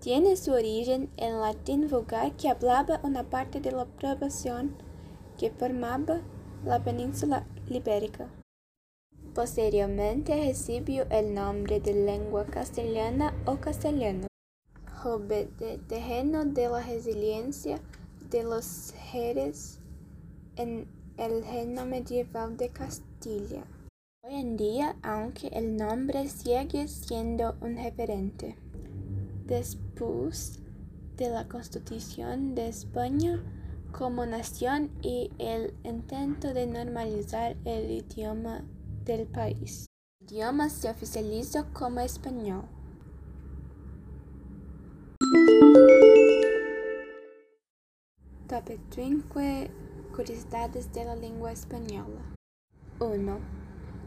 Tiene su origen en latín vulgar que hablaba una parte de la población que formaba la península ibérica. Posteriormente recibió el nombre de lengua castellana o castellano, terreno de la resiliencia de los Jerez en el reino medieval de Castilla. Hoy en día, aunque el nombre sigue siendo un referente, después de la Constitución de España como nación y el intento de normalizar el idioma del país. El idioma se oficializó como español. Top 5 curiosidades de la lengua española. 1.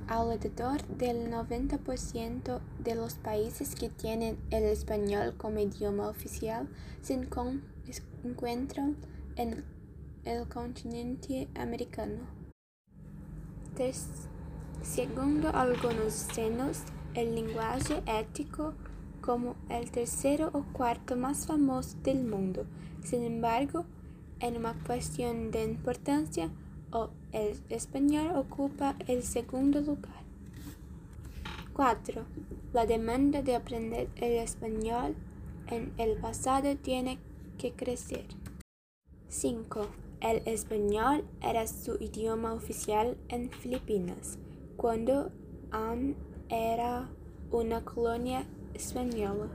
Alrededor del 90% de los países que tienen el español como idioma oficial se encuentran en el continente americano. 3. Segundo algunos senos, el lenguaje ético como el tercero o cuarto más famoso del mundo. Sin embargo, en una cuestión de importancia, el español ocupa el segundo lugar. 4. La demanda de aprender el español en el pasado tiene que crecer. 5. El español era su idioma oficial en Filipinas, cuando aún era una colonia española.